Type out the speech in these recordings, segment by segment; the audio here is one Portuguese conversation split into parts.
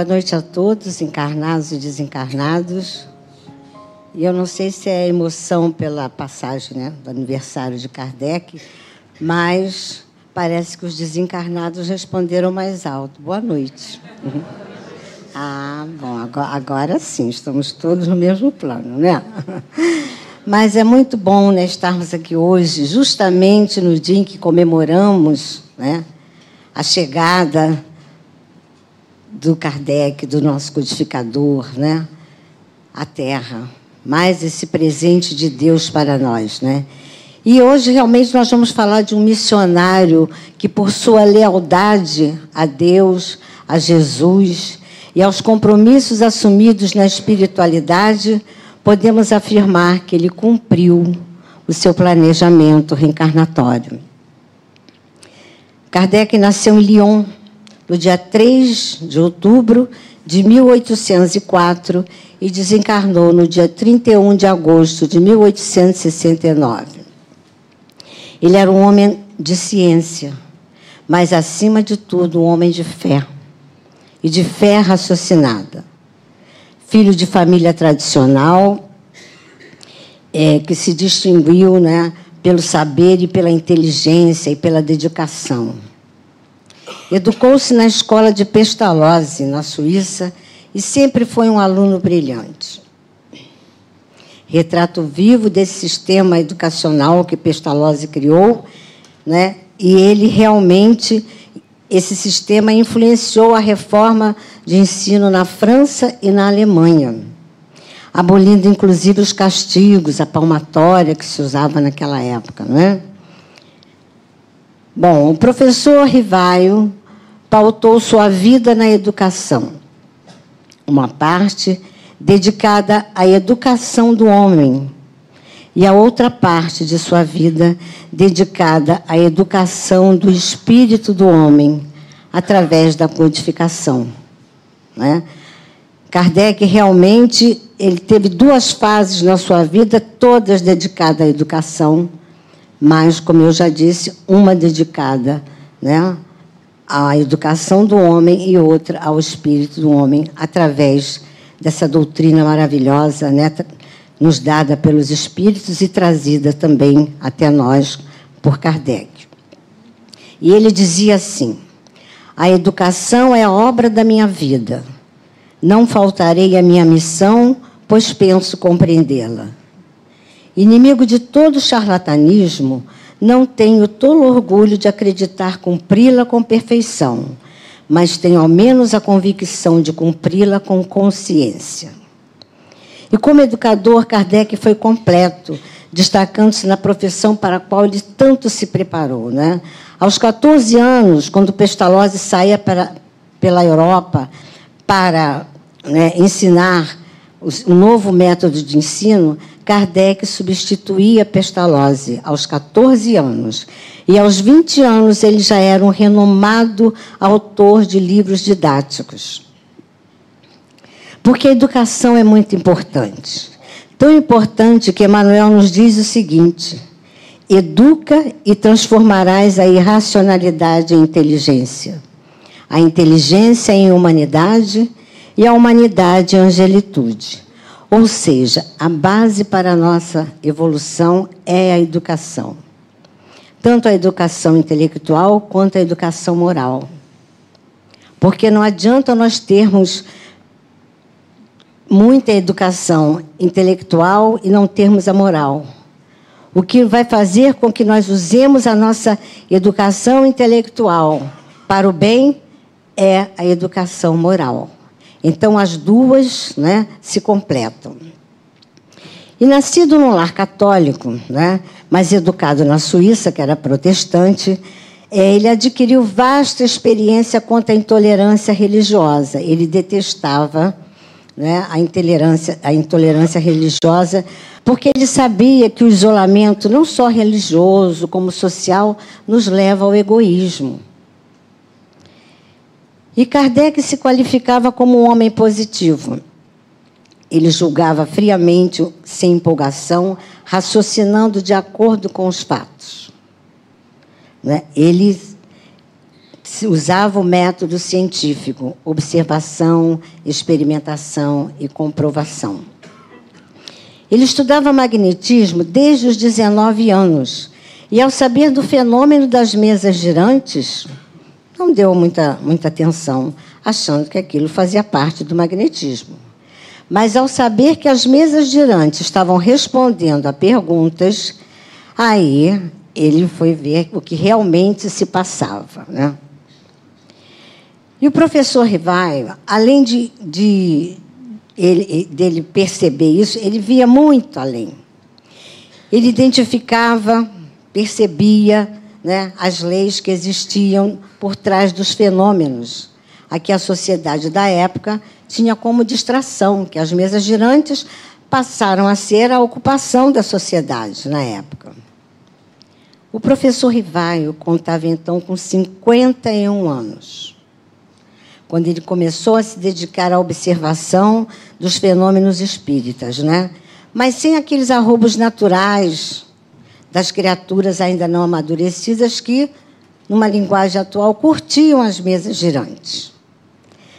Boa noite a todos, encarnados e desencarnados. E eu não sei se é emoção pela passagem né, do aniversário de Kardec, mas parece que os desencarnados responderam mais alto. Boa noite. Ah, bom, agora, agora sim, estamos todos no mesmo plano, né? Mas é muito bom né, estarmos aqui hoje, justamente no dia em que comemoramos né, a chegada do Kardec, do nosso codificador, né? A Terra, mais esse presente de Deus para nós, né? E hoje realmente nós vamos falar de um missionário que por sua lealdade a Deus, a Jesus e aos compromissos assumidos na espiritualidade, podemos afirmar que ele cumpriu o seu planejamento reencarnatório. Kardec nasceu em Lyon, no dia 3 de outubro de 1804 e desencarnou no dia 31 de agosto de 1869. Ele era um homem de ciência, mas, acima de tudo, um homem de fé e de fé raciocinada. Filho de família tradicional, é, que se distinguiu né, pelo saber e pela inteligência e pela dedicação. Educou-se na escola de Pestalozzi, na Suíça, e sempre foi um aluno brilhante. Retrato vivo desse sistema educacional que Pestalozzi criou, né? e ele realmente, esse sistema influenciou a reforma de ensino na França e na Alemanha, abolindo inclusive os castigos, a palmatória que se usava naquela época. Né? Bom, o professor Rivaio pautou sua vida na educação. Uma parte dedicada à educação do homem e a outra parte de sua vida dedicada à educação do espírito do homem através da codificação. Né? Kardec realmente ele teve duas fases na sua vida, todas dedicadas à educação, mas, como eu já disse, uma dedicada né, à educação do homem e outra ao espírito do homem, através dessa doutrina maravilhosa, né, nos dada pelos espíritos e trazida também até nós por Kardec. E ele dizia assim: A educação é a obra da minha vida. Não faltarei à minha missão, pois penso compreendê-la. Inimigo de todo charlatanismo, não tenho tolo orgulho de acreditar cumpri-la com perfeição, mas tenho ao menos a convicção de cumpri-la com consciência. E como educador, Kardec foi completo, destacando-se na profissão para a qual ele tanto se preparou. Né? Aos 14 anos, quando Pestalozzi saía para, pela Europa para né, ensinar o novo método de ensino, Kardec substituía Pestalozzi aos 14 anos. E aos 20 anos ele já era um renomado autor de livros didáticos. Porque a educação é muito importante. Tão importante que Emmanuel nos diz o seguinte: educa e transformarás a irracionalidade em inteligência, a inteligência em humanidade e a humanidade em angelitude. Ou seja, a base para a nossa evolução é a educação. Tanto a educação intelectual quanto a educação moral. Porque não adianta nós termos muita educação intelectual e não termos a moral. O que vai fazer com que nós usemos a nossa educação intelectual para o bem é a educação moral. Então, as duas né, se completam. E nascido num lar católico, né, mas educado na Suíça, que era protestante, é, ele adquiriu vasta experiência contra a intolerância religiosa. Ele detestava né, a, intolerância, a intolerância religiosa, porque ele sabia que o isolamento, não só religioso, como social, nos leva ao egoísmo. E Kardec se qualificava como um homem positivo. Ele julgava friamente, sem empolgação, raciocinando de acordo com os fatos. Né? Ele usava o método científico, observação, experimentação e comprovação. Ele estudava magnetismo desde os 19 anos e, ao saber do fenômeno das mesas girantes, não deu muita, muita atenção, achando que aquilo fazia parte do magnetismo. Mas, ao saber que as mesas girantes estavam respondendo a perguntas, aí ele foi ver o que realmente se passava. Né? E o professor Rivaio, além de, de ele, dele perceber isso, ele via muito além. Ele identificava, percebia né, as leis que existiam por trás dos fenômenos a que a sociedade da época tinha como distração, que as mesas girantes passaram a ser a ocupação da sociedade na época. O professor Rivaio contava então com 51 anos quando ele começou a se dedicar à observação dos fenômenos espíritas, né? Mas sem aqueles arrobos naturais das criaturas ainda não amadurecidas que, numa linguagem atual, curtiam as mesas girantes.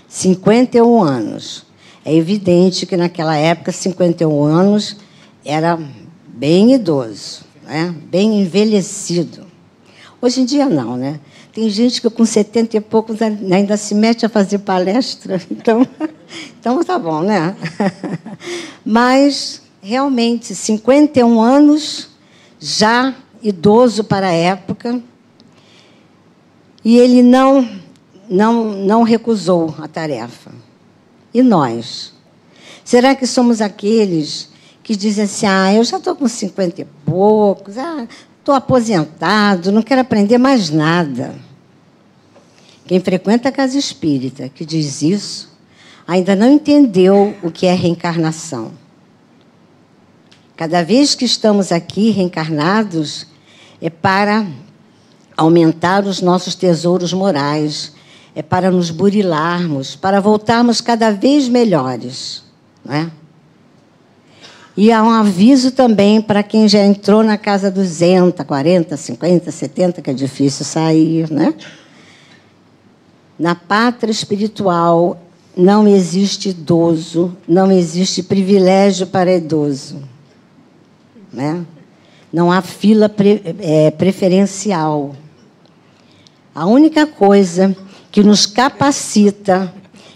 51 anos. É evidente que naquela época, 51 anos era bem idoso, né? bem envelhecido. Hoje em dia, não, né? Tem gente que com 70 e poucos ainda se mete a fazer palestra. Então, então tá bom, né? Mas, realmente, 51 anos, já idoso para a época, e ele não, não, não recusou a tarefa. E nós? Será que somos aqueles que dizem assim: ah, eu já estou com 50 e poucos, ah, Estou aposentado, não quero aprender mais nada. Quem frequenta a casa espírita que diz isso, ainda não entendeu o que é reencarnação. Cada vez que estamos aqui reencarnados, é para aumentar os nossos tesouros morais, é para nos burilarmos, para voltarmos cada vez melhores. Não é? E há um aviso também para quem já entrou na casa 200, 40, 50, 70, que é difícil sair, né? Na pátria espiritual não existe idoso, não existe privilégio para idoso. Né? Não há fila pre, é, preferencial. A única coisa que nos capacita,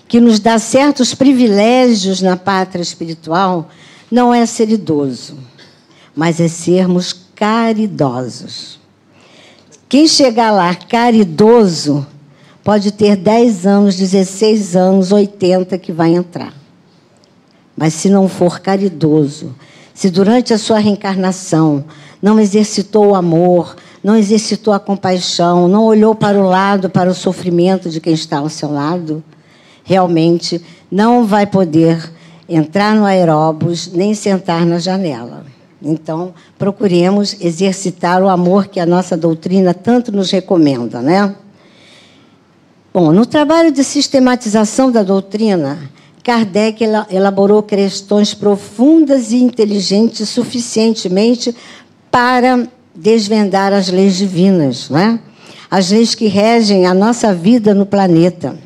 que nos dá certos privilégios na pátria espiritual, não é ser idoso, mas é sermos caridosos. Quem chegar lá caridoso pode ter 10 anos, 16 anos, 80 que vai entrar. Mas se não for caridoso, se durante a sua reencarnação não exercitou o amor, não exercitou a compaixão, não olhou para o lado, para o sofrimento de quem está ao seu lado, realmente não vai poder entrar no aeróbus, nem sentar na janela. Então, procuremos exercitar o amor que a nossa doutrina tanto nos recomenda, né? Bom, no trabalho de sistematização da doutrina, Kardec elaborou questões profundas e inteligentes suficientemente para desvendar as leis divinas, né? as leis que regem a nossa vida no planeta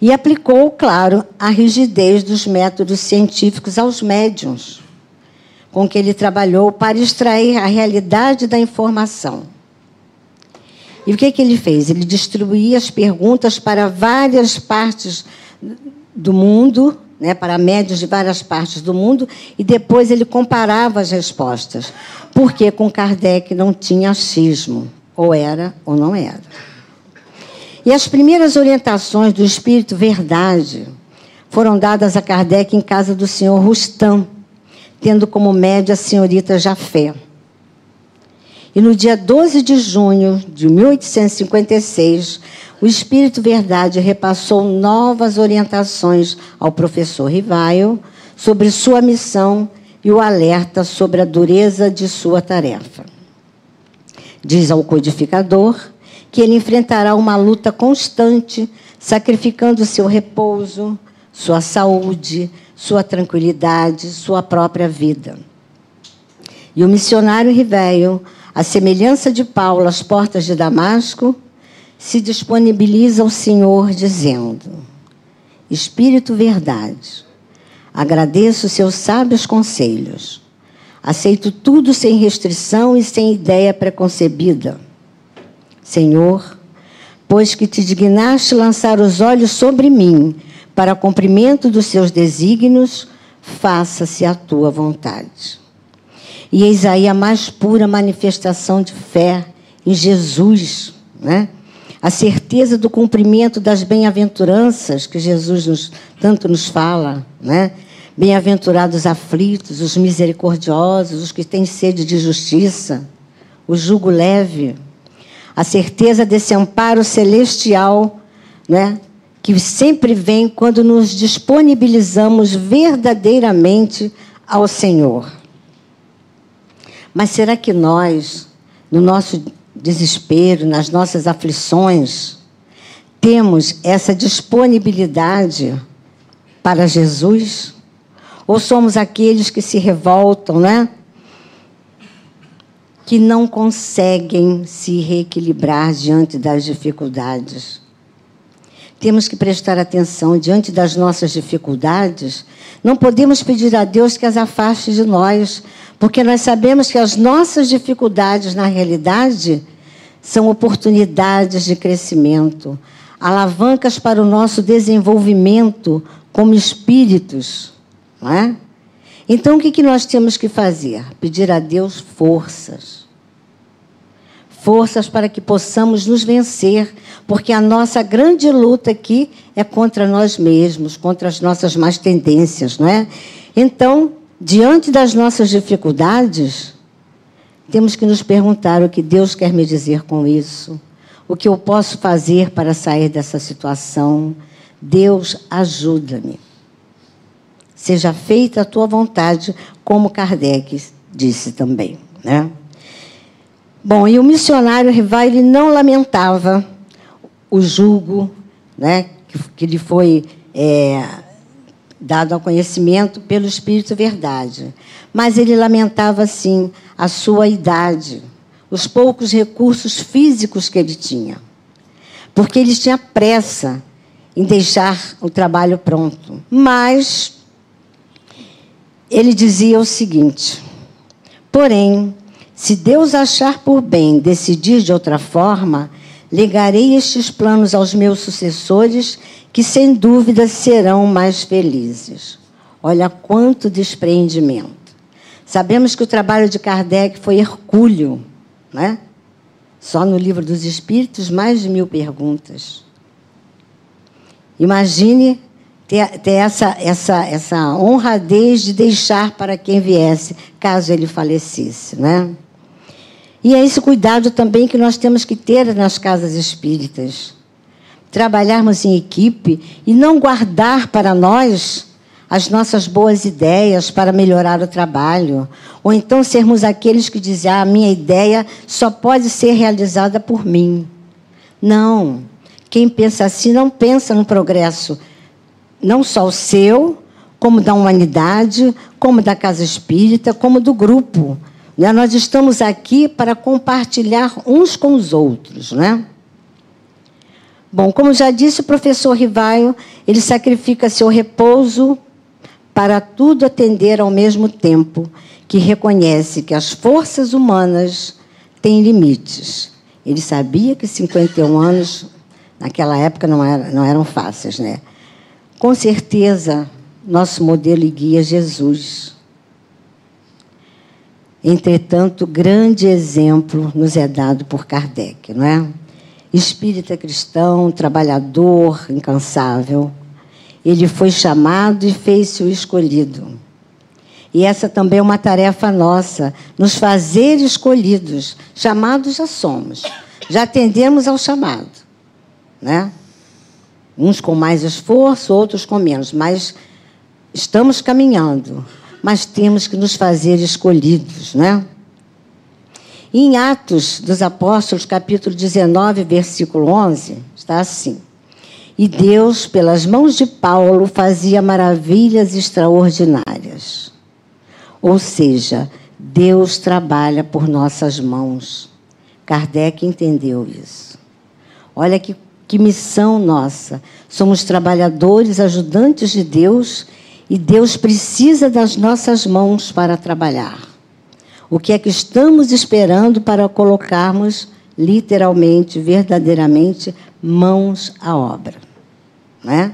e aplicou, claro, a rigidez dos métodos científicos aos médiums, com que ele trabalhou para extrair a realidade da informação. E o que, que ele fez? Ele distribuía as perguntas para várias partes do mundo, né, para médios de várias partes do mundo, e depois ele comparava as respostas. Porque com Kardec não tinha achismo, ou era ou não era. E as primeiras orientações do Espírito Verdade foram dadas a Kardec em casa do senhor Rustam, tendo como média a senhorita Jafé. E no dia 12 de junho de 1856, o Espírito Verdade repassou novas orientações ao professor Rivaio sobre sua missão e o alerta sobre a dureza de sua tarefa. Diz ao codificador que ele enfrentará uma luta constante, sacrificando seu repouso, sua saúde, sua tranquilidade, sua própria vida. E o missionário Riveio, à semelhança de Paulo às portas de Damasco, se disponibiliza ao Senhor, dizendo: Espírito Verdade, agradeço seus sábios conselhos. Aceito tudo sem restrição e sem ideia preconcebida. Senhor, pois que te dignaste lançar os olhos sobre mim para cumprimento dos seus desígnios, faça-se a tua vontade. E eis aí a mais pura manifestação de fé em Jesus, né? A certeza do cumprimento das bem-aventuranças que Jesus nos, tanto nos fala, né? Bem-aventurados aflitos, os misericordiosos, os que têm sede de justiça, o jugo leve, a certeza desse amparo celestial, né? Que sempre vem quando nos disponibilizamos verdadeiramente ao Senhor. Mas será que nós, no nosso desespero, nas nossas aflições, temos essa disponibilidade para Jesus? Ou somos aqueles que se revoltam, né? Que não conseguem se reequilibrar diante das dificuldades. Temos que prestar atenção diante das nossas dificuldades. Não podemos pedir a Deus que as afaste de nós, porque nós sabemos que as nossas dificuldades, na realidade, são oportunidades de crescimento, alavancas para o nosso desenvolvimento como espíritos. Não é? Então, o que nós temos que fazer? Pedir a Deus forças. Forças para que possamos nos vencer, porque a nossa grande luta aqui é contra nós mesmos, contra as nossas más tendências, não é? Então, diante das nossas dificuldades, temos que nos perguntar o que Deus quer me dizer com isso, o que eu posso fazer para sair dessa situação. Deus, ajuda-me. Seja feita a tua vontade, como Kardec disse também. Né? Bom, e o missionário rival ele não lamentava o julgo né, que, que lhe foi é, dado ao conhecimento pelo Espírito Verdade. Mas ele lamentava, sim, a sua idade, os poucos recursos físicos que ele tinha. Porque ele tinha pressa em deixar o trabalho pronto. Mas ele dizia o seguinte: porém, se Deus achar por bem decidir de outra forma, legarei estes planos aos meus sucessores que sem dúvida serão mais felizes. Olha quanto despreendimento. Sabemos que o trabalho de Kardec foi hercúleo, né? Só no livro dos Espíritos, mais de mil perguntas. Imagine ter, ter essa, essa, essa honradez de deixar para quem viesse, caso ele falecesse, né? E é esse cuidado também que nós temos que ter nas casas espíritas trabalharmos em equipe e não guardar para nós as nossas boas ideias para melhorar o trabalho, ou então sermos aqueles que dizem: ah, a minha ideia só pode ser realizada por mim. Não. Quem pensa assim não pensa no progresso, não só o seu, como da humanidade, como da casa espírita, como do grupo. Né? Nós estamos aqui para compartilhar uns com os outros, né? Bom, como já disse o professor Rivaio, ele sacrifica seu repouso para tudo atender ao mesmo tempo, que reconhece que as forças humanas têm limites. Ele sabia que 51 anos, naquela época, não, era, não eram fáceis, né? Com certeza, nosso modelo e guia é Jesus. Entretanto, grande exemplo nos é dado por Kardec, não é? espírita cristão, trabalhador, incansável. Ele foi chamado e fez-se o escolhido. E essa também é uma tarefa nossa, nos fazer escolhidos. Chamados já somos, já atendemos ao chamado. Né? Uns com mais esforço, outros com menos, mas estamos caminhando. Mas temos que nos fazer escolhidos, né? em Atos dos Apóstolos, capítulo 19, versículo 11, está assim: E Deus, pelas mãos de Paulo, fazia maravilhas extraordinárias. Ou seja, Deus trabalha por nossas mãos. Kardec entendeu isso. Olha que, que missão nossa. Somos trabalhadores, ajudantes de Deus, e Deus precisa das nossas mãos para trabalhar. O que é que estamos esperando para colocarmos literalmente, verdadeiramente, mãos à obra? Né?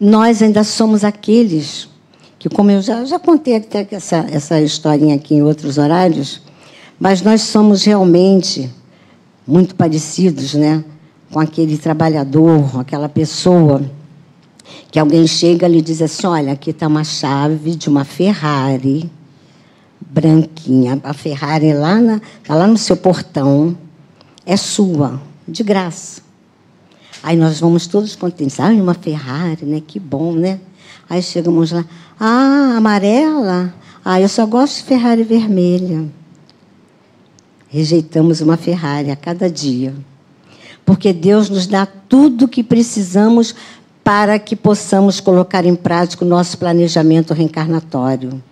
Nós ainda somos aqueles que, como eu já, já contei até essa, essa historinha aqui em outros horários, mas nós somos realmente muito parecidos né, com aquele trabalhador, aquela pessoa que alguém chega e lhe diz assim: olha, aqui está uma chave de uma Ferrari branquinha. A Ferrari lá, na, tá lá no seu portão, é sua, de graça. Aí nós vamos todos contentes. Ah, uma Ferrari, né? Que bom, né? Aí chegamos lá. Ah, amarela? Ah, eu só gosto de Ferrari vermelha. Rejeitamos uma Ferrari a cada dia. Porque Deus nos dá tudo o que precisamos para que possamos colocar em prática o nosso planejamento reencarnatório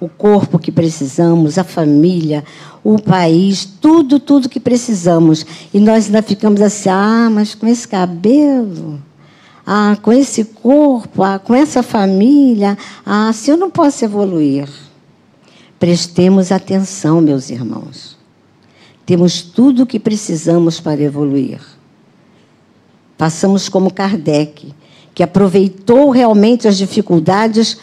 o corpo que precisamos, a família, o país, tudo, tudo que precisamos. E nós ainda ficamos assim, ah, mas com esse cabelo, ah, com esse corpo, ah, com essa família, ah, assim eu não posso evoluir. Prestemos atenção, meus irmãos. Temos tudo o que precisamos para evoluir. Passamos como Kardec, que aproveitou realmente as dificuldades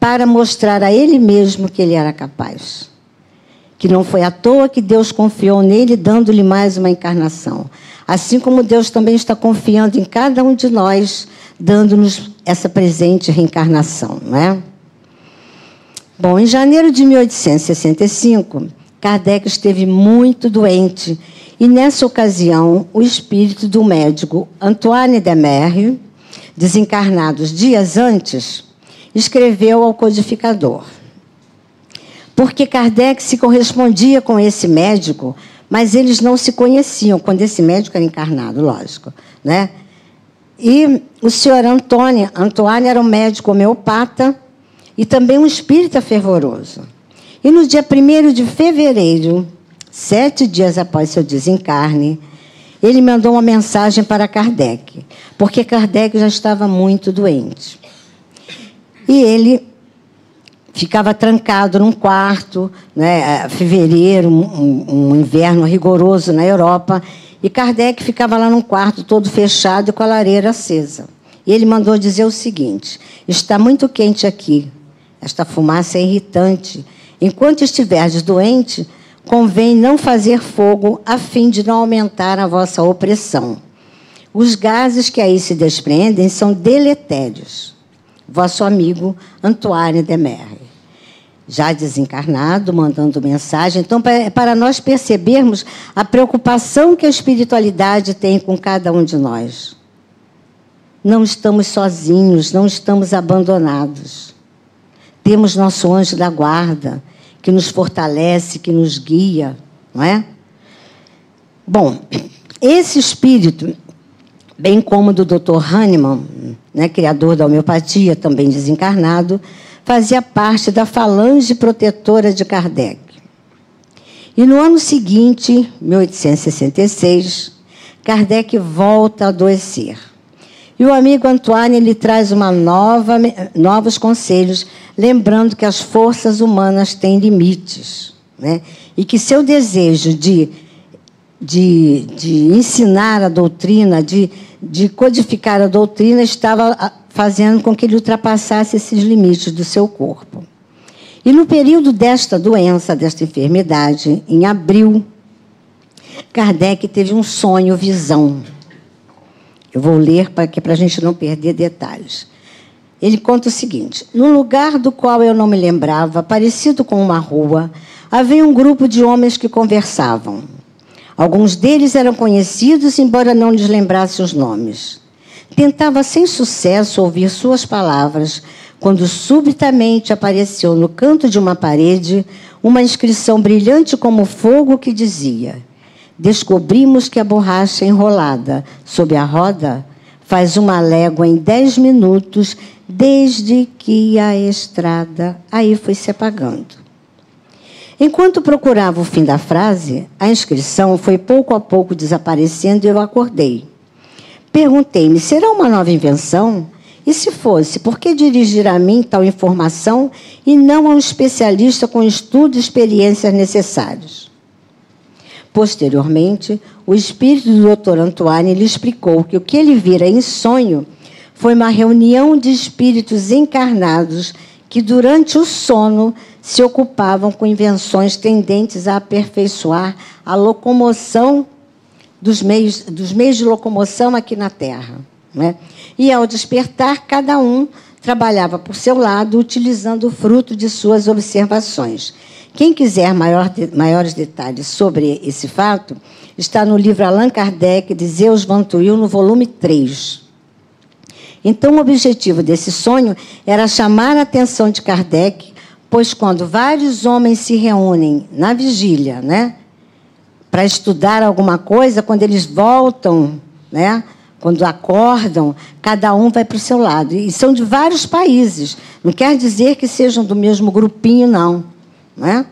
para mostrar a ele mesmo que ele era capaz. Que não foi à toa que Deus confiou nele, dando-lhe mais uma encarnação. Assim como Deus também está confiando em cada um de nós, dando-nos essa presente reencarnação, não é? Bom, em janeiro de 1865, Kardec esteve muito doente e, nessa ocasião, o espírito do médico Antoine Demerre, desencarnados dias antes, escreveu ao codificador. Porque Kardec se correspondia com esse médico, mas eles não se conheciam quando esse médico era encarnado, lógico. Né? E o senhor Antônio, Antônio era um médico homeopata e também um espírita fervoroso. E no dia 1 de fevereiro, sete dias após seu desencarne, ele mandou uma mensagem para Kardec, porque Kardec já estava muito doente. E ele ficava trancado num quarto, né, fevereiro, um, um, inverno rigoroso na Europa, e Kardec ficava lá num quarto todo fechado e com a lareira acesa. E ele mandou dizer o seguinte: está muito quente aqui, esta fumaça é irritante. Enquanto estiverdes doente, convém não fazer fogo a fim de não aumentar a vossa opressão. Os gases que aí se desprendem são deletérios vosso amigo Antoine Demerre. Já desencarnado, mandando mensagem. Então, para nós percebermos a preocupação que a espiritualidade tem com cada um de nós. Não estamos sozinhos, não estamos abandonados. Temos nosso anjo da guarda, que nos fortalece, que nos guia, não é? Bom, esse espírito bem como do Dr. Hahnemann, né, criador da homeopatia, também desencarnado, fazia parte da falange protetora de Kardec. E no ano seguinte, 1866, Kardec volta a adoecer. E o amigo Antoine lhe traz uma nova, novos conselhos, lembrando que as forças humanas têm limites. Né? E que seu desejo de, de, de ensinar a doutrina, de de codificar a doutrina estava ah, fazendo com que ele ultrapassasse esses limites do seu corpo. E no período desta doença, desta enfermidade, em abril, Kardec teve um sonho, visão. Eu vou ler para que para a gente não perder detalhes. Ele conta o seguinte: no lugar do qual eu não me lembrava, parecido com uma rua, havia um grupo de homens que conversavam. Alguns deles eram conhecidos, embora não lhes lembrasse os nomes. Tentava sem sucesso ouvir suas palavras, quando subitamente apareceu no canto de uma parede uma inscrição brilhante como fogo que dizia: descobrimos que a borracha enrolada sob a roda faz uma légua em dez minutos desde que a estrada aí foi se apagando. Enquanto procurava o fim da frase, a inscrição foi pouco a pouco desaparecendo e eu acordei. Perguntei-me: será uma nova invenção? E se fosse, por que dirigir a mim tal informação e não a um especialista com estudo e experiências necessários? Posteriormente, o espírito do Dr. Antoine lhe explicou que o que ele vira em sonho foi uma reunião de espíritos encarnados que, durante o sono, se ocupavam com invenções tendentes a aperfeiçoar a locomoção dos meios, dos meios de locomoção aqui na Terra. Né? E, ao despertar, cada um trabalhava por seu lado, utilizando o fruto de suas observações. Quem quiser maior maiores detalhes sobre esse fato, está no livro Allan Kardec, de Zeus Van no volume 3. Então, o objetivo desse sonho era chamar a atenção de Kardec, pois quando vários homens se reúnem na vigília, né, para estudar alguma coisa, quando eles voltam, né, quando acordam, cada um vai para o seu lado. E são de vários países. Não quer dizer que sejam do mesmo grupinho, não. Né?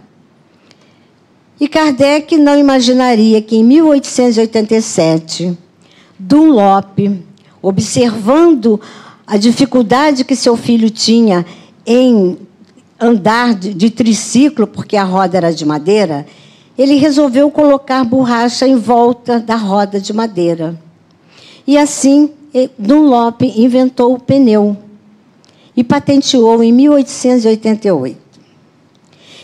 E Kardec não imaginaria que em 1887, Dunlop, observando a dificuldade que seu filho tinha em andar de, triciclo, porque a roda era de madeira, ele resolveu colocar borracha em volta da roda de madeira. E assim, Dunlop inventou o pneu e patenteou em 1888.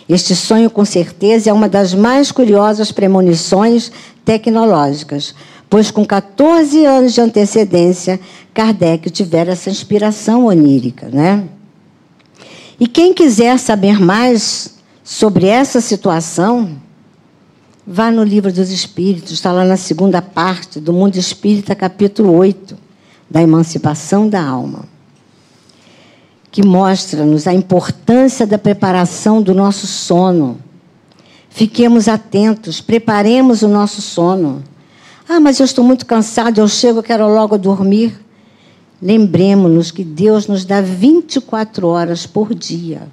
Este sonho, com certeza, é uma das mais curiosas premonições tecnológicas, pois com 14 anos de antecedência, Kardec tivera essa inspiração onírica. Né? E quem quiser saber mais sobre essa situação, Vá no livro dos Espíritos, está lá na segunda parte do Mundo Espírita, capítulo 8, da emancipação da alma, que mostra-nos a importância da preparação do nosso sono. Fiquemos atentos, preparemos o nosso sono. Ah, mas eu estou muito cansado, eu chego, quero logo dormir. Lembremos-nos que Deus nos dá 24 horas por dia.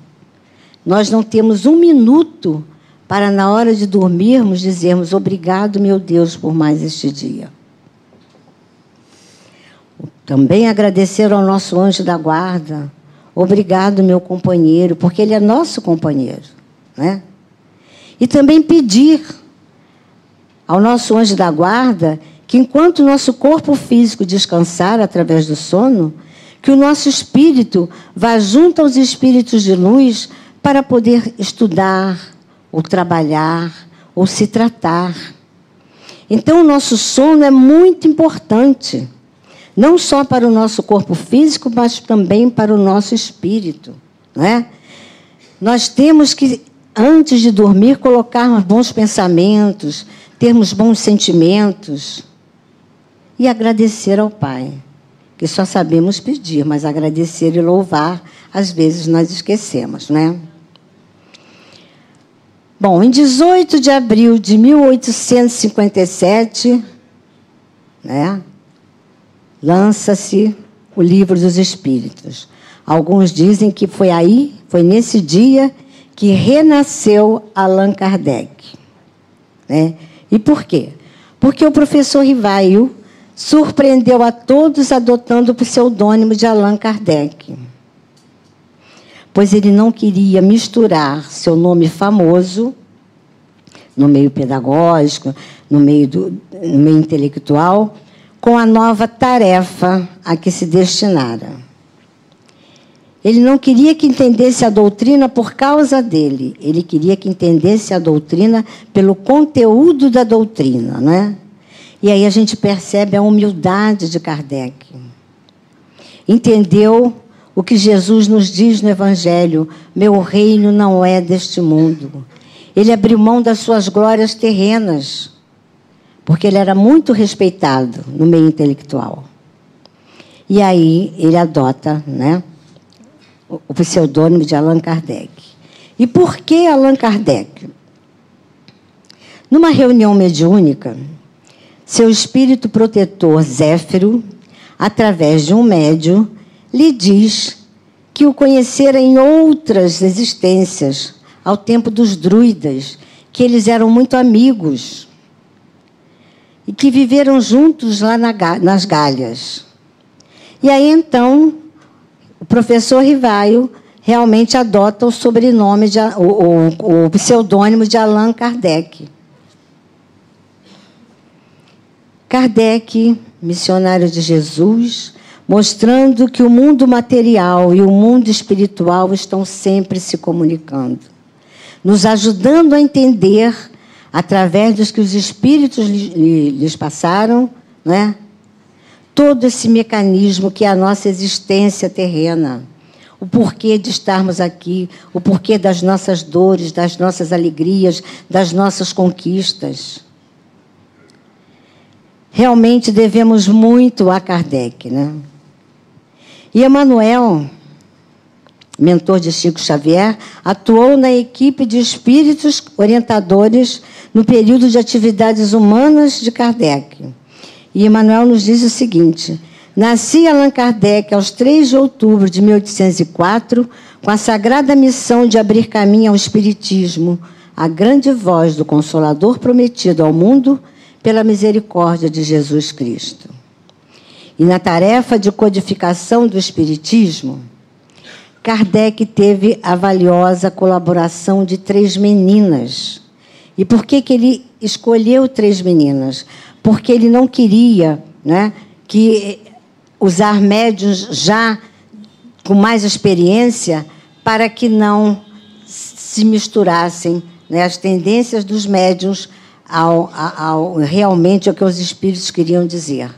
Nós não temos um minuto para na hora de dormirmos dizermos obrigado, meu Deus, por mais este dia. Também agradecer ao nosso anjo da guarda. Obrigado, meu companheiro, porque ele é nosso companheiro, né? E também pedir ao nosso anjo da guarda que enquanto o nosso corpo físico descansar através do sono, que o nosso espírito vá junto aos espíritos de luz para poder estudar, ou trabalhar, ou se tratar. Então, o nosso sono é muito importante, não só para o nosso corpo físico, mas também para o nosso espírito. Não é? Nós temos que, antes de dormir, colocar bons pensamentos, termos bons sentimentos e agradecer ao Pai, que só sabemos pedir, mas agradecer e louvar, às vezes nós esquecemos, né? Bom, em 18 de abril de 1857, né, lança-se o Livro dos Espíritos. Alguns dizem que foi aí, foi nesse dia que renasceu Allan Kardec. Né? E por quê? Porque o professor Rivaio surpreendeu a todos adotando o pseudônimo de Allan Kardec pois ele não queria misturar seu nome famoso no meio pedagógico, no meio, do, no meio intelectual, com a nova tarefa a que se destinara. Ele não queria que entendesse a doutrina por causa dele, ele queria que entendesse a doutrina pelo conteúdo da doutrina, né? E aí a gente percebe a humildade de Kardec. Entendeu o que Jesus nos diz no Evangelho: meu reino não é deste mundo. Ele abriu mão das suas glórias terrenas, porque ele era muito respeitado no meio intelectual. E aí ele adota né, o pseudônimo de Allan Kardec. E por que Allan Kardec? Numa reunião mediúnica, seu espírito protetor Zéfiro, através de um médio, lhe diz que o conhecera em outras existências, ao tempo dos druidas, que eles eram muito amigos e que viveram juntos lá nas Galhas. E aí então o professor Rivaio realmente adota o sobrenome, de, o, o, o pseudônimo de Allan Kardec. Kardec, missionário de Jesus, mostrando que o mundo material e o mundo espiritual estão sempre se comunicando, nos ajudando a entender, através dos que os espíritos lhes passaram, né? todo esse mecanismo que é a nossa existência terrena. O porquê de estarmos aqui, o porquê das nossas dores, das nossas alegrias, das nossas conquistas. Realmente devemos muito a Kardec, né? E Emmanuel, mentor de Chico Xavier, atuou na equipe de espíritos orientadores no período de atividades humanas de Kardec. E Emmanuel nos diz o seguinte: Nasci Allan Kardec aos 3 de outubro de 1804, com a sagrada missão de abrir caminho ao Espiritismo, a grande voz do Consolador prometido ao mundo pela misericórdia de Jesus Cristo. E na tarefa de codificação do Espiritismo, Kardec teve a valiosa colaboração de três meninas. E por que, que ele escolheu três meninas? Porque ele não queria né, que usar médios já com mais experiência para que não se misturassem né, as tendências dos médios ao, ao, ao, realmente ao que os espíritos queriam dizer.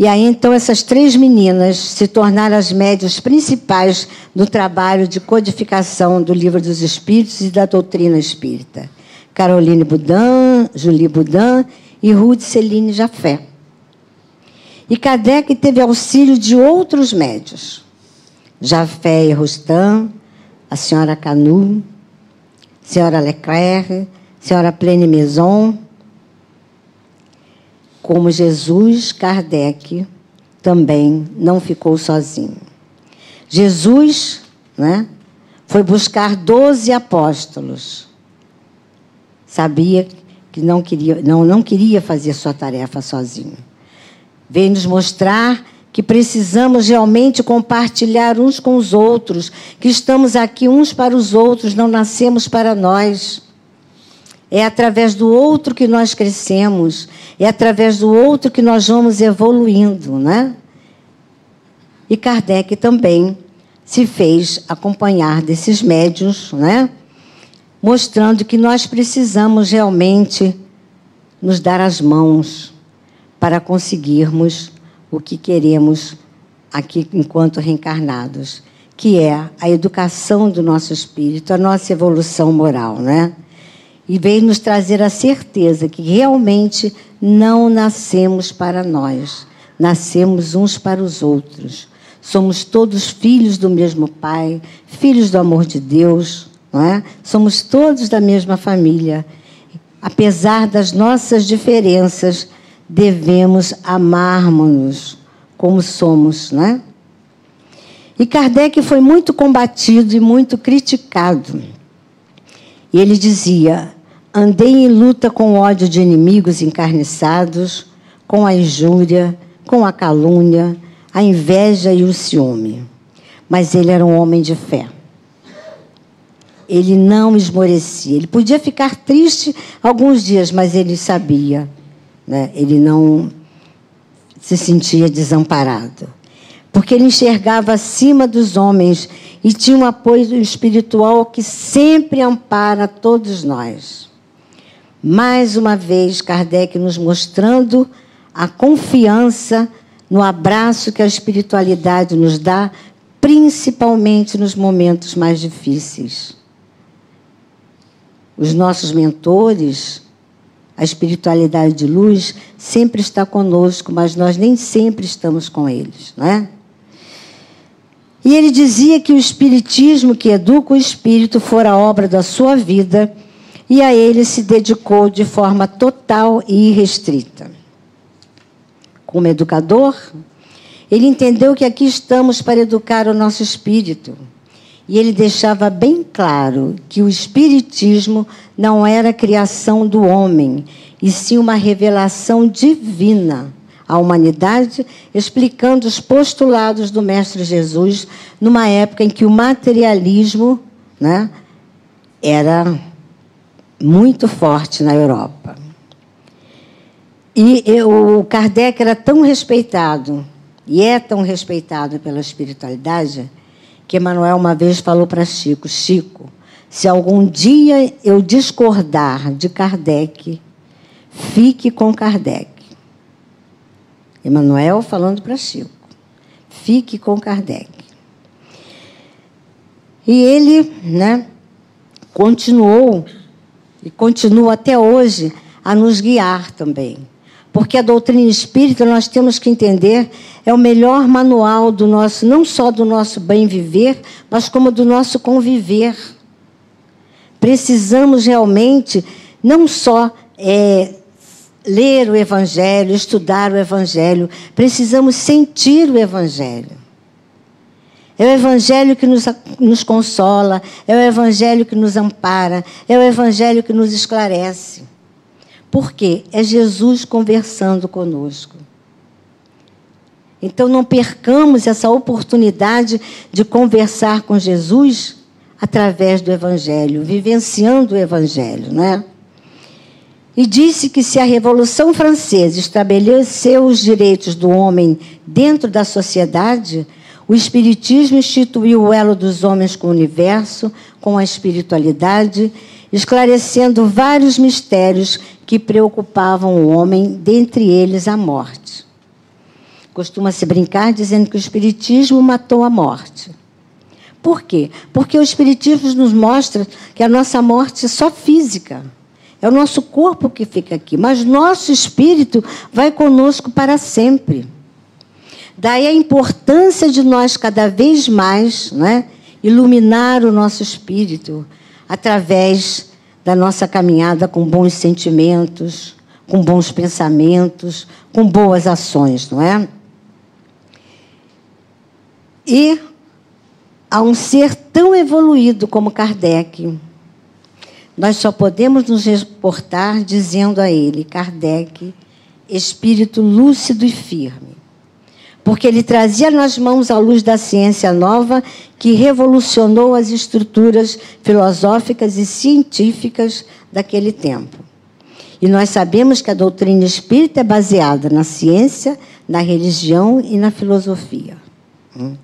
E aí, então, essas três meninas se tornaram as médias principais do trabalho de codificação do Livro dos Espíritos e da doutrina espírita. Caroline Boudin, Julie Boudin e Ruth Celine Jafé. E Kardec teve auxílio de outros médios. Jafé e Rustam, a senhora Canu, a senhora Leclerc, a senhora Plene Maison, como Jesus, Kardec também não ficou sozinho. Jesus né, foi buscar doze apóstolos. Sabia que não queria, não, não queria fazer sua tarefa sozinho. Veio nos mostrar que precisamos realmente compartilhar uns com os outros, que estamos aqui uns para os outros, não nascemos para nós. É através do outro que nós crescemos, é através do outro que nós vamos evoluindo, né? E Kardec também se fez acompanhar desses médios, né? Mostrando que nós precisamos realmente nos dar as mãos para conseguirmos o que queremos aqui enquanto reencarnados, que é a educação do nosso espírito, a nossa evolução moral, né? E veio nos trazer a certeza que realmente não nascemos para nós, nascemos uns para os outros. Somos todos filhos do mesmo Pai, filhos do amor de Deus, não é? Somos todos da mesma família. Apesar das nossas diferenças, devemos amarmos-nos como somos, não é? E Kardec foi muito combatido e muito criticado. E ele dizia: Andei em luta com o ódio de inimigos encarniçados, com a injúria, com a calúnia, a inveja e o ciúme. Mas ele era um homem de fé. Ele não esmorecia. Ele podia ficar triste alguns dias, mas ele sabia. Né? Ele não se sentia desamparado. Porque ele enxergava acima dos homens e tinha um apoio espiritual que sempre ampara todos nós. Mais uma vez, Kardec nos mostrando a confiança no abraço que a espiritualidade nos dá, principalmente nos momentos mais difíceis. Os nossos mentores, a espiritualidade de luz, sempre está conosco, mas nós nem sempre estamos com eles, não é? E ele dizia que o espiritismo que educa o espírito fora obra da sua vida e a ele se dedicou de forma total e irrestrita. Como educador, ele entendeu que aqui estamos para educar o nosso espírito. E ele deixava bem claro que o espiritismo não era criação do homem, e sim uma revelação divina à humanidade, explicando os postulados do Mestre Jesus numa época em que o materialismo né, era muito forte na Europa. E o Kardec era tão respeitado, e é tão respeitado pela espiritualidade, que Emmanuel uma vez falou para Chico: Chico, se algum dia eu discordar de Kardec, fique com Kardec. Emmanuel falando para Chico: fique com Kardec. E ele, né, continuou e continua até hoje a nos guiar também. Porque a doutrina espírita, nós temos que entender, é o melhor manual do nosso, não só do nosso bem viver, mas como do nosso conviver. Precisamos realmente não só é, ler o Evangelho, estudar o Evangelho, precisamos sentir o Evangelho. É o Evangelho que nos, nos consola, é o Evangelho que nos ampara, é o Evangelho que nos esclarece. Por quê? É Jesus conversando conosco. Então não percamos essa oportunidade de conversar com Jesus através do Evangelho, vivenciando o Evangelho, né? E disse que se a Revolução Francesa estabeleceu os direitos do homem dentro da sociedade, o Espiritismo instituiu o elo dos homens com o universo, com a espiritualidade, esclarecendo vários mistérios que preocupavam o homem, dentre eles a morte. Costuma-se brincar dizendo que o Espiritismo matou a morte. Por quê? Porque o Espiritismo nos mostra que a nossa morte é só física. É o nosso corpo que fica aqui, mas nosso espírito vai conosco para sempre. Daí a importância de nós cada vez mais né, iluminar o nosso espírito através da nossa caminhada com bons sentimentos, com bons pensamentos, com boas ações, não é? E a um ser tão evoluído como Kardec, nós só podemos nos reportar dizendo a ele, Kardec, espírito lúcido e firme porque ele trazia nas mãos a luz da ciência nova que revolucionou as estruturas filosóficas e científicas daquele tempo. E nós sabemos que a doutrina espírita é baseada na ciência, na religião e na filosofia. Hum.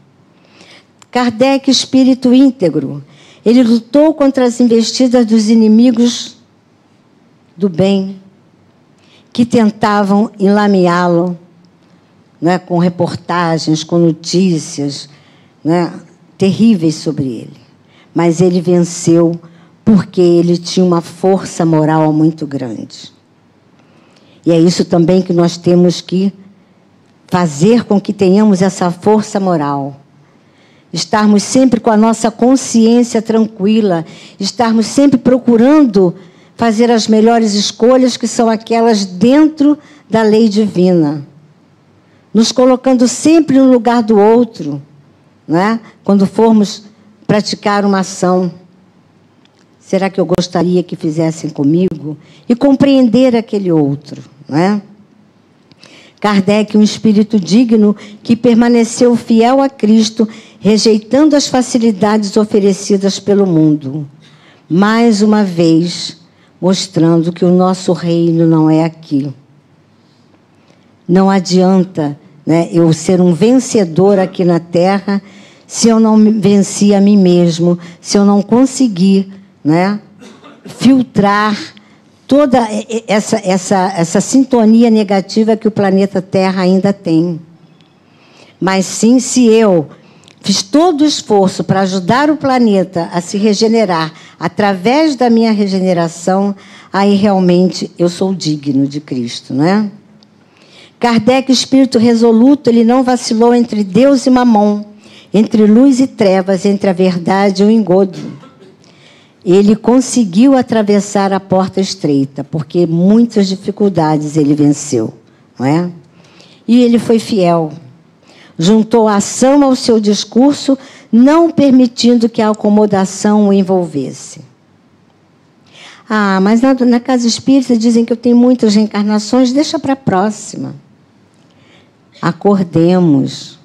Kardec, espírito íntegro, ele lutou contra as investidas dos inimigos do bem, que tentavam enlameá-lo né, com reportagens, com notícias né, terríveis sobre ele. Mas ele venceu porque ele tinha uma força moral muito grande. E é isso também que nós temos que fazer com que tenhamos essa força moral. Estarmos sempre com a nossa consciência tranquila, estarmos sempre procurando fazer as melhores escolhas, que são aquelas dentro da lei divina nos colocando sempre no lugar do outro, né? quando formos praticar uma ação. Será que eu gostaria que fizessem comigo? E compreender aquele outro. Né? Kardec, um espírito digno que permaneceu fiel a Cristo, rejeitando as facilidades oferecidas pelo mundo. Mais uma vez, mostrando que o nosso reino não é aqui. Não adianta né, eu ser um vencedor aqui na terra, se eu não venci a mim mesmo, se eu não conseguir né, filtrar toda essa, essa, essa sintonia negativa que o planeta Terra ainda tem. Mas sim, se eu fiz todo o esforço para ajudar o planeta a se regenerar através da minha regeneração, aí realmente eu sou digno de Cristo, não é? Kardec, espírito resoluto, ele não vacilou entre Deus e Mamon, entre luz e trevas, entre a verdade e o engodo. ele conseguiu atravessar a porta estreita, porque muitas dificuldades ele venceu, não é? E ele foi fiel. Juntou a ação ao seu discurso, não permitindo que a acomodação o envolvesse. Ah, mas na, na casa espírita dizem que eu tenho muitas reencarnações, deixa para a próxima. Acordemos.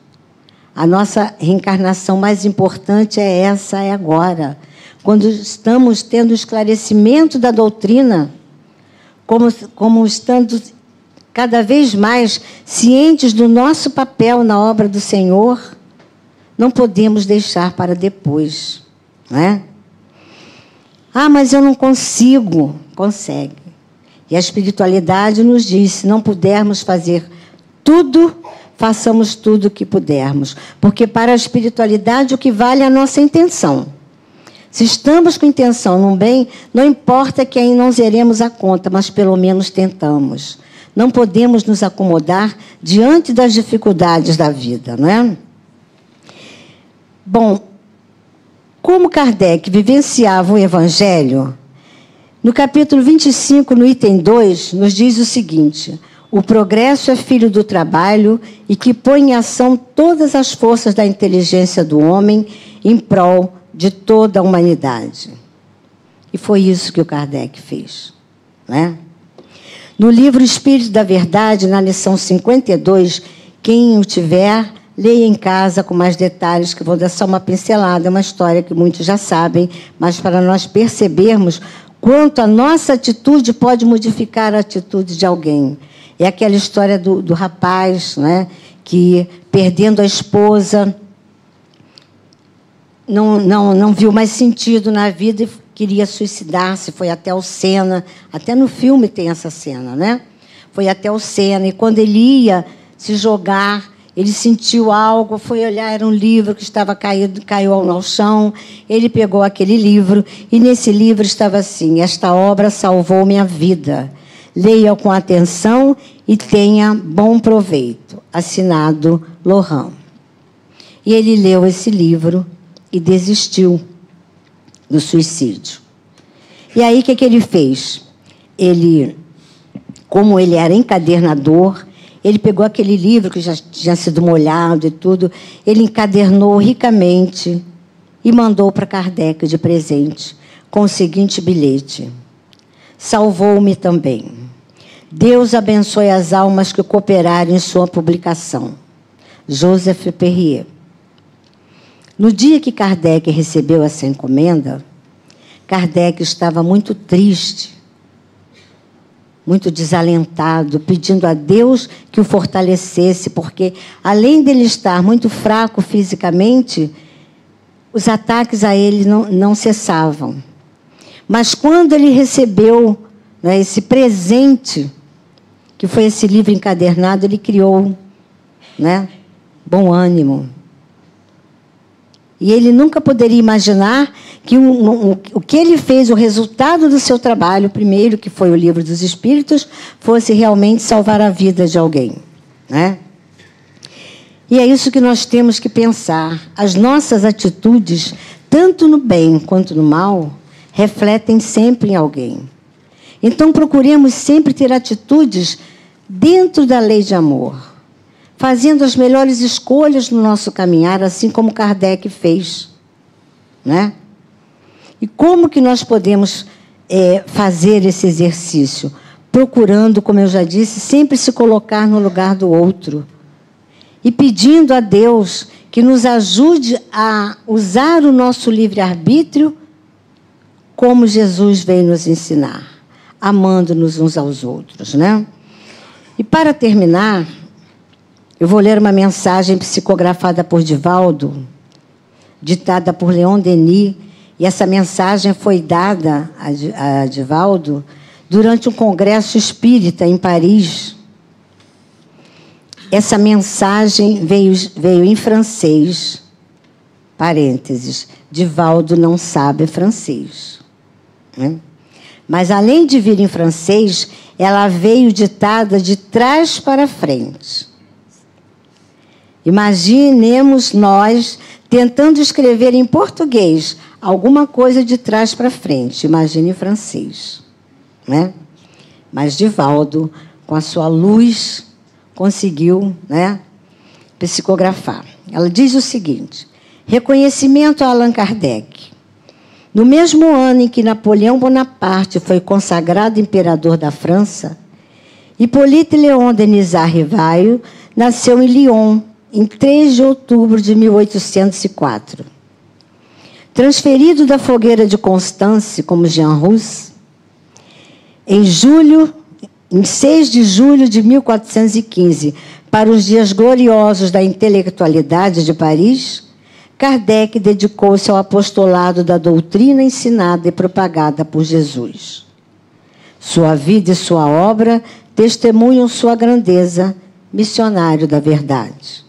A nossa reencarnação mais importante é essa, é agora quando estamos tendo esclarecimento da doutrina, como, como estando cada vez mais cientes do nosso papel na obra do Senhor, não podemos deixar para depois, não é? Ah, mas eu não consigo. Consegue. E a espiritualidade nos diz: se não pudermos fazer tudo, façamos tudo o que pudermos. Porque para a espiritualidade o que vale é a nossa intenção. Se estamos com intenção num bem, não importa que aí não zeremos a conta, mas pelo menos tentamos. Não podemos nos acomodar diante das dificuldades da vida, não é? Bom, como Kardec vivenciava o Evangelho, no capítulo 25, no item 2, nos diz o seguinte: o progresso é filho do trabalho e que põe em ação todas as forças da inteligência do homem em prol de toda a humanidade. E foi isso que o Kardec fez. Né? No livro Espírito da Verdade, na lição 52, quem o tiver, leia em casa com mais detalhes, que vou dar só uma pincelada, uma história que muitos já sabem, mas para nós percebermos quanto a nossa atitude pode modificar a atitude de alguém. É aquela história do, do rapaz né, que, perdendo a esposa, não, não, não viu mais sentido na vida e queria suicidar-se. Foi até o Sena, até no filme tem essa cena, né? Foi até o Sena e quando ele ia se jogar, ele sentiu algo, foi olhar, era um livro que estava caído, caiu ao chão. Ele pegou aquele livro e nesse livro estava assim: Esta obra salvou minha vida. Leia com atenção e tenha bom proveito. Assinado Lohan. E ele leu esse livro e desistiu do suicídio. E aí o que, que ele fez? Ele, como ele era encadernador, ele pegou aquele livro que já tinha sido molhado e tudo, ele encadernou ricamente e mandou para Kardec de presente com o seguinte bilhete: Salvou-me também. Deus abençoe as almas que cooperaram em sua publicação. Joseph Perrier. No dia que Kardec recebeu essa encomenda, Kardec estava muito triste, muito desalentado, pedindo a Deus que o fortalecesse, porque além dele estar muito fraco fisicamente, os ataques a ele não, não cessavam. Mas quando ele recebeu né, esse presente, que foi esse livro encadernado, ele criou né, bom ânimo, e ele nunca poderia imaginar que o, o, o que ele fez, o resultado do seu trabalho, primeiro, que foi o livro dos Espíritos, fosse realmente salvar a vida de alguém. Né? E é isso que nós temos que pensar. As nossas atitudes, tanto no bem quanto no mal, refletem sempre em alguém. Então procuremos sempre ter atitudes dentro da lei de amor fazendo as melhores escolhas no nosso caminhar, assim como Kardec fez. Né? E como que nós podemos é, fazer esse exercício? Procurando, como eu já disse, sempre se colocar no lugar do outro. E pedindo a Deus que nos ajude a usar o nosso livre-arbítrio como Jesus veio nos ensinar, amando-nos uns aos outros. Né? E para terminar, eu vou ler uma mensagem psicografada por Divaldo, ditada por Leon Denis, e essa mensagem foi dada a Divaldo durante um congresso espírita em Paris. Essa mensagem veio, veio em francês. Parênteses. Divaldo não sabe francês. Né? Mas, além de vir em francês, ela veio ditada de trás para frente. Imaginemos nós tentando escrever em português alguma coisa de trás para frente, imagine em francês. Né? Mas Divaldo, com a sua luz, conseguiu né, psicografar. Ela diz o seguinte: reconhecimento a Allan Kardec. No mesmo ano em que Napoleão Bonaparte foi consagrado imperador da França, Hippolyte Léon Denisard Rivaio nasceu em Lyon, em 3 de outubro de 1804. Transferido da fogueira de Constance como Jean Rousse, em julho, em 6 de julho de 1415, para os dias gloriosos da intelectualidade de Paris, Kardec dedicou-se ao apostolado da doutrina ensinada e propagada por Jesus. Sua vida e sua obra testemunham sua grandeza, missionário da verdade.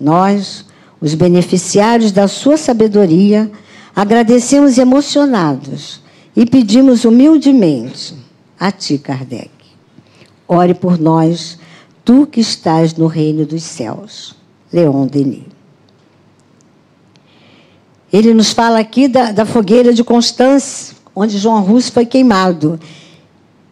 Nós, os beneficiários da sua sabedoria, agradecemos emocionados e pedimos humildemente a ti, Kardec. Ore por nós, tu que estás no reino dos céus. Leon Denis. Ele nos fala aqui da, da fogueira de Constance, onde João Russo foi queimado.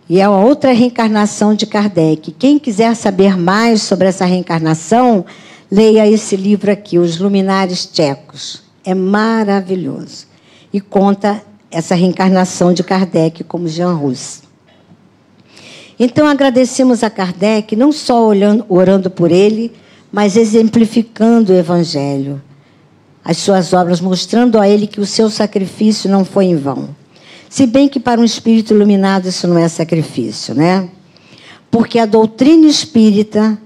E é a outra reencarnação de Kardec. Quem quiser saber mais sobre essa reencarnação, leia esse livro aqui, Os Luminares Tchecos. É maravilhoso. E conta essa reencarnação de Kardec como Jean Russo. Então agradecemos a Kardec, não só olhando, orando por ele, mas exemplificando o Evangelho as suas obras, mostrando a ele que o seu sacrifício não foi em vão. Se bem que para um espírito iluminado isso não é sacrifício, né? Porque a doutrina espírita,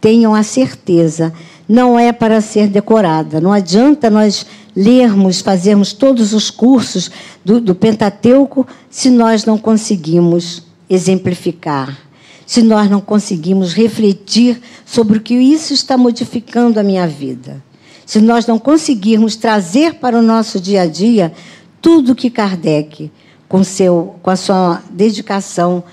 tenham a certeza, não é para ser decorada. Não adianta nós lermos, fazermos todos os cursos do, do Pentateuco se nós não conseguimos exemplificar, se nós não conseguimos refletir sobre o que isso está modificando a minha vida se nós não conseguirmos trazer para o nosso dia a dia tudo que Kardec, com, seu, com a sua dedicação,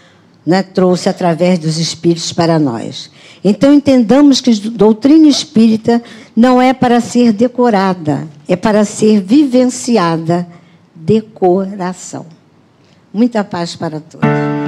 né, trouxe através dos espíritos para nós. Então entendamos que doutrina espírita não é para ser decorada, é para ser vivenciada. Decoração. Muita paz para todos.